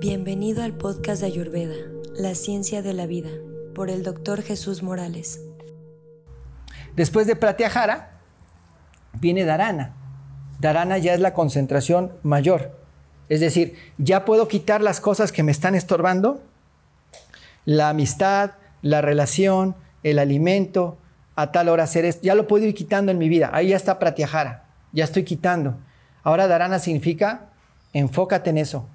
Bienvenido al podcast de Ayurveda, La Ciencia de la Vida, por el doctor Jesús Morales. Después de Pratyahara viene Dharana. Dharana ya es la concentración mayor. Es decir, ya puedo quitar las cosas que me están estorbando, la amistad, la relación, el alimento, a tal hora hacer esto, ya lo puedo ir quitando en mi vida. Ahí ya está Pratyahara, ya estoy quitando. Ahora Dharana significa enfócate en eso,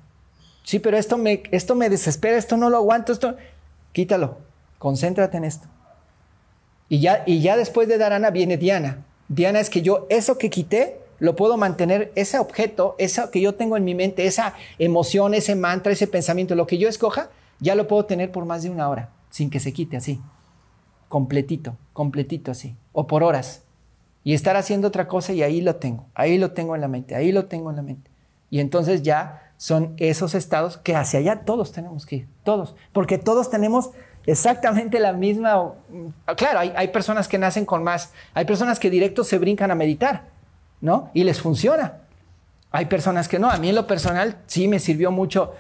Sí, pero esto me, esto me desespera, esto no lo aguanto, esto... Quítalo, concéntrate en esto. Y ya, y ya después de Dharana viene Diana. Diana es que yo eso que quité, lo puedo mantener, ese objeto, eso que yo tengo en mi mente, esa emoción, ese mantra, ese pensamiento, lo que yo escoja, ya lo puedo tener por más de una hora, sin que se quite así. Completito, completito así. O por horas. Y estar haciendo otra cosa y ahí lo tengo, ahí lo tengo en la mente, ahí lo tengo en la mente. Y entonces ya son esos estados que hacia allá todos tenemos que ir, todos, porque todos tenemos exactamente la misma... Claro, hay, personas que nacen con más, hay personas que directo se brincan a meditar, ¿no? Y les funciona. Hay personas que no, a mí en lo personal sí me sirvió mucho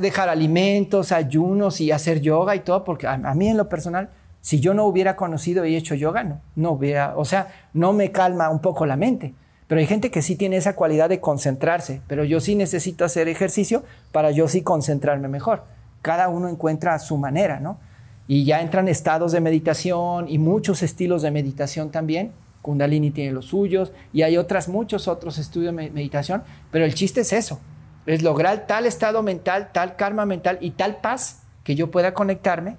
dejar alimentos, ayunos y hacer yoga y todo, porque a, mí en lo personal, si yo no hubiera conocido y hecho yoga, no, no hubiera, o sea, no me calma un poco la mente. Pero hay gente que sí tiene esa cualidad de concentrarse, pero yo sí necesito hacer ejercicio para yo sí concentrarme mejor. Cada uno encuentra su manera, ¿no? Y ya entran estados de meditación y muchos estilos de meditación también. Kundalini tiene los suyos y hay otras, muchos otros estudios de meditación, pero el chiste es eso, es lograr tal estado mental, tal karma mental y tal paz que yo pueda conectarme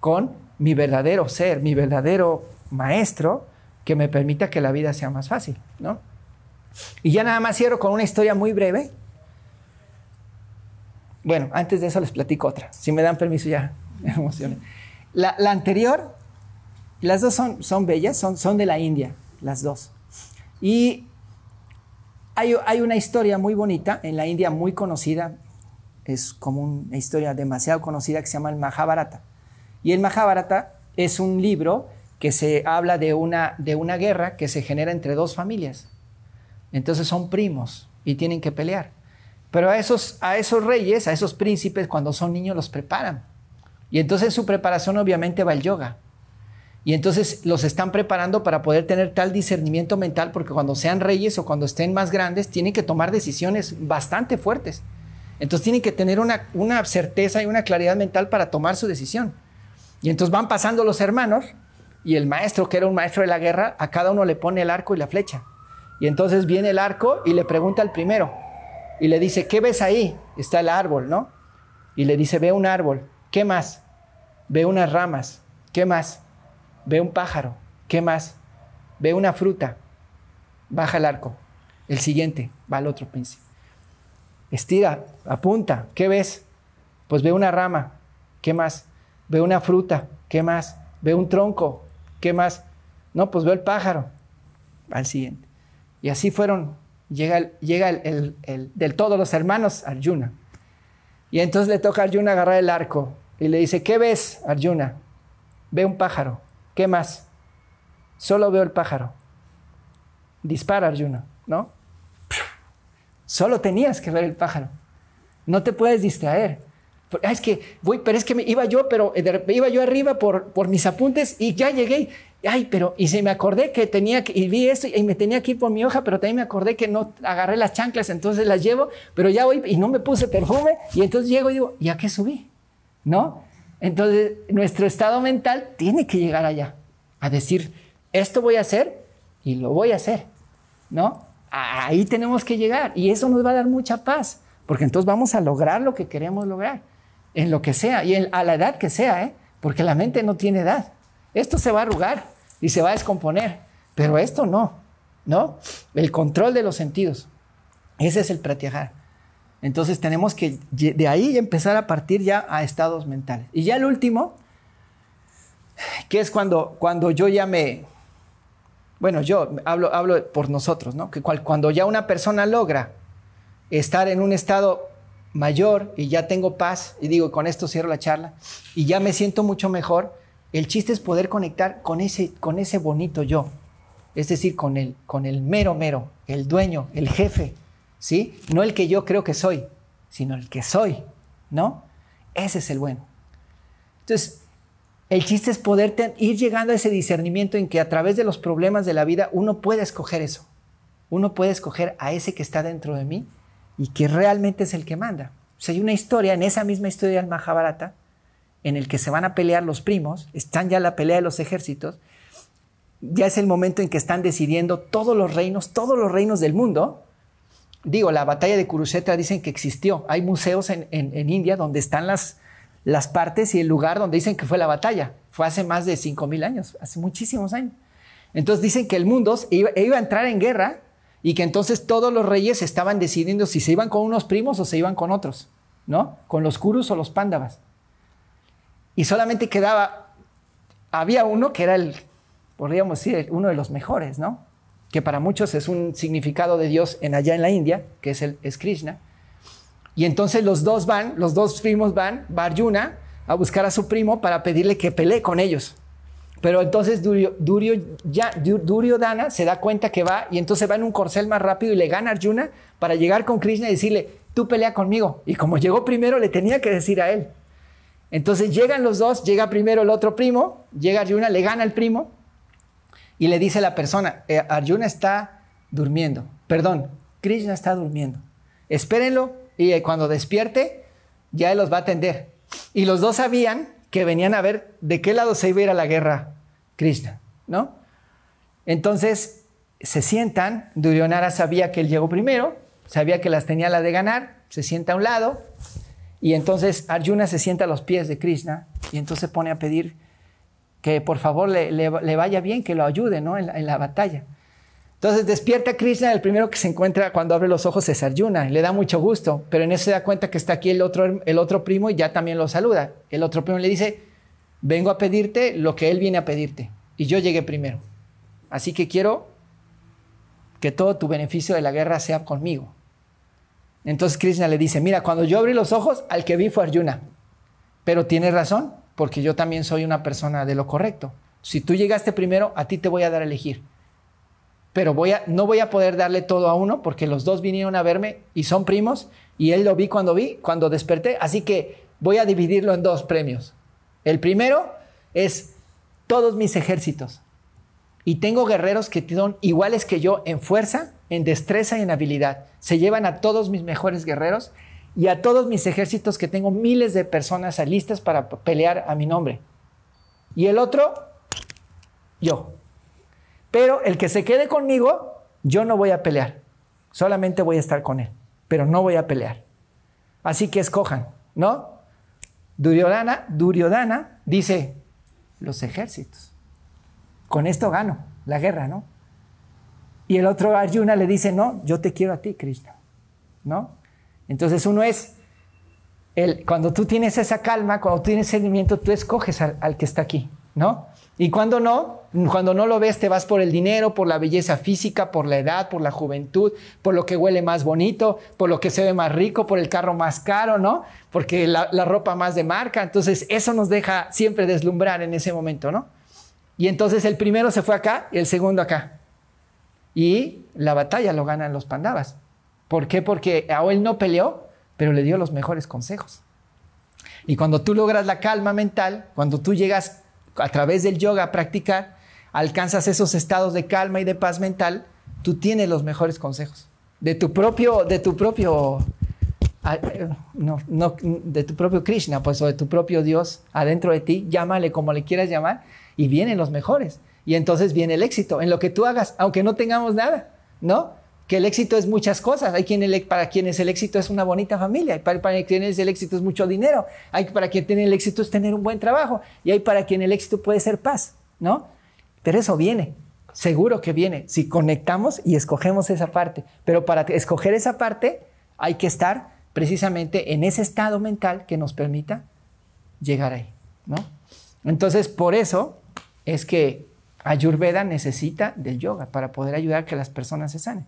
con mi verdadero ser, mi verdadero maestro, que me permita que la vida sea más fácil, ¿no? Y ya nada más cierro con una historia muy breve. Bueno, antes de eso les platico otra. Si me dan permiso ya, me emocioné. La, anterior, las dos son, son bellas, son, son de la India, las dos. Y hay, hay, una historia muy bonita en la India, muy conocida, es como una historia demasiado conocida que se llama el Mahabharata. Y el Mahabharata es un libro que se habla de una, de una guerra que se genera entre dos familias. Entonces son primos y tienen que pelear. Pero a esos, a esos reyes, a esos príncipes, cuando son niños los preparan. Y entonces su preparación obviamente va el yoga. Y entonces los están preparando para poder tener tal discernimiento mental, porque cuando sean reyes o cuando estén más grandes, tienen que tomar decisiones bastante fuertes. Entonces tienen que tener una, una certeza y una claridad mental para tomar su decisión. Y entonces van pasando los hermanos y el maestro, que era un maestro de la guerra, a cada uno le pone el arco y la flecha. Y entonces viene el arco y le pregunta al primero. Y le dice, ¿qué ves ahí? Está el árbol, ¿no? Y le dice, ve un árbol. ¿Qué más? Ve unas ramas. ¿Qué más? Ve un pájaro. ¿Qué más? Ve una fruta. Baja el arco. El siguiente, va al otro príncipe. Estira, apunta. ¿Qué ves? Pues ve una rama. ¿Qué más? Ve una fruta. ¿Qué más? Ve un tronco. ¿Qué más? No, pues ve el pájaro. Al siguiente. Y así fueron, llega, llega el, del todos los hermanos Arjuna. Y entonces le toca a Arjuna agarrar el arco y le dice, ¿qué ves, Arjuna? Ve un pájaro. ¿Qué más? Solo veo el pájaro. Dispara, Arjuna, ¿no? Solo tenías que ver el pájaro. No te puedes distraer. Ah, es que voy, pero es que me, iba yo, pero eh, iba yo arriba por, por mis apuntes y ya llegué ay, pero, y se me acordé que tenía que, y vi esto, y me tenía que ir por mi hoja, pero también me acordé que no agarré las chanclas, entonces las llevo, pero ya voy, y no me puse perfume, y entonces llego y digo, ¿ya qué subí? ¿No? Entonces, nuestro estado mental tiene que llegar allá, a decir, esto voy a hacer, y lo voy a hacer, ¿no? Ahí tenemos que llegar, y eso nos va a dar mucha paz, porque entonces vamos a lograr lo que queremos lograr, en lo que sea, y a la edad que sea, ¿eh? Porque la mente no tiene edad. Esto se va a arrugar y se va a descomponer, pero esto no, ¿no? El control de los sentidos. Ese es el pratyahara. Entonces tenemos que de ahí empezar a partir ya a estados mentales. Y ya el último, que es cuando, cuando yo ya me, bueno, yo hablo, hablo por nosotros, ¿no? Que cuando ya una persona logra estar en un estado mayor y ya tengo paz y digo, con esto cierro la charla y ya me siento mucho mejor, el chiste es poder conectar con ese, con ese bonito yo, es decir, con el, con el mero mero, el dueño, el jefe, ¿sí? No el que yo creo que soy, sino el que soy, ¿no? Ese es el bueno. Entonces, el chiste es poder ir llegando a ese discernimiento en que a través de los problemas de la vida uno puede escoger eso. Uno puede escoger a ese que está dentro de mí y que realmente es el que manda. O sea, hay una historia, en esa misma historia del Mahabharata, en el que se van a pelear los primos, están ya la pelea de los ejércitos, ya es el momento en que están decidiendo todos los reinos, todos los reinos del mundo. Digo, la batalla de Kurukshetra dicen que existió. Hay museos en, India donde están las, las partes y el lugar donde dicen que fue la batalla. Fue hace más de 5.000 años, hace muchísimos años. Entonces dicen que el mundo iba, iba, a entrar en guerra y que entonces todos los reyes estaban decidiendo si se iban con unos primos o se iban con otros, ¿no? Con los Kurus o los Pándavas. Y solamente quedaba, había uno que era el podríamos decir, uno de los mejores, ¿no? Que para muchos es un significado de Dios en allá en la India, que es, el, es Krishna. Y entonces los dos van, los dos primos van, va Arjuna a buscar a su primo para pedirle que pelee con ellos. Pero entonces Duryodhana se da cuenta que va y entonces va en un corcel más rápido y le gana a Arjuna para llegar con Krishna y decirle, tú pelea conmigo. Y como llegó primero, le tenía que decir a él. Entonces llegan los dos, llega primero el otro primo, llega Arjuna, le gana el primo y le dice a la persona, eh, Arjuna está durmiendo, perdón, Krishna está durmiendo. Espérenlo y eh, cuando despierte ya él los va a atender. Y los dos sabían que venían a ver de qué lado se iba a ir a la guerra Krishna, ¿no? Entonces se sientan, Duryodhana sabía que él llegó primero, sabía que las tenía la de ganar, se sienta a un lado y entonces Arjuna se sienta a los pies de Krishna y entonces pone a pedir que por favor le, vaya bien, que lo ayude ¿no? en, la, batalla. Entonces despierta Krishna, el primero que se encuentra cuando abre los ojos es Arjuna, le da mucho gusto, pero en eso se da cuenta que está aquí el otro, el otro primo y ya también lo saluda. El otro primo le dice, vengo a pedirte lo que él viene a pedirte y yo llegué primero. Así que quiero que todo tu beneficio de la guerra sea conmigo. Entonces Krishna le dice, mira, cuando yo abrí los ojos, al que vi fue Arjuna, pero tiene razón, porque yo también soy una persona de lo correcto. Si tú llegaste primero, a ti te voy a dar a elegir. Pero voy a, no voy a poder darle todo a uno porque los dos vinieron a verme y son primos y él lo vi cuando vi, cuando desperté. Así que voy a dividirlo en dos premios. El primero es todos mis ejércitos. Y tengo guerreros que son iguales que yo en fuerza, en destreza y en habilidad. Se llevan a todos mis mejores guerreros y a todos mis ejércitos que tengo miles de personas listas para pelear a mi nombre. Y el otro, yo. Pero el que se quede conmigo, yo no voy a pelear. Solamente voy a estar con él, pero no voy a pelear. Así que escojan, ¿no? Duryodhana, Duryodhana dice, los ejércitos. Con esto gano la guerra, ¿no? Y el otro Arjuna le dice, no, yo te quiero a ti, Krishna, ¿no? Entonces uno es, el, cuando tú tienes esa calma, cuando tienes sentimiento, tú escoges al, que está aquí, ¿no? Y cuando no, cuando no lo ves, te vas por el dinero, por la belleza física, por la edad, por la juventud, por lo que huele más bonito, por lo que se ve más rico, por el carro más caro, ¿no? Porque la, la ropa más de marca. Entonces, eso nos deja siempre deslumbrar en ese momento, ¿no? Y entonces el primero se fue acá y el segundo acá. Y la batalla lo ganan los pandavas. ¿Por qué? Porque a él no peleó, pero le dio los mejores consejos. Y cuando tú logras la calma mental, cuando tú llegas a través del yoga a practicar, alcanzas esos estados de calma y de paz mental, tú tienes los mejores consejos. De tu propio, de tu propio, ah, no, no, de tu propio Krishna, pues, o de tu propio Dios adentro de ti, llámale como le quieras llamar, y vienen los mejores. Y entonces viene el éxito en lo que tú hagas, aunque no tengamos nada, ¿no? que el éxito es muchas cosas. Hay quien para quienes el éxito es una bonita familia, hay para, para, quienes el éxito es mucho dinero, hay para quien tiene el éxito es tener un buen trabajo y hay para quien el éxito puede ser paz, ¿no? Pero eso viene, seguro que viene, si conectamos y escogemos esa parte. Pero para escoger esa parte hay que estar precisamente en ese estado mental que nos permita llegar ahí, ¿no? Entonces, por eso es que Ayurveda necesita del yoga para poder ayudar a que las personas se sanen.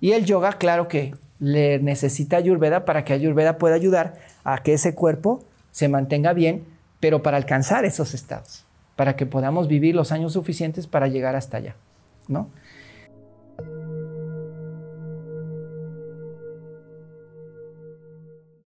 Y el yoga, claro que le necesita Ayurveda para que Ayurveda pueda ayudar a que ese cuerpo se mantenga bien, pero para alcanzar esos estados, para que podamos vivir los años suficientes para llegar hasta allá, ¿no?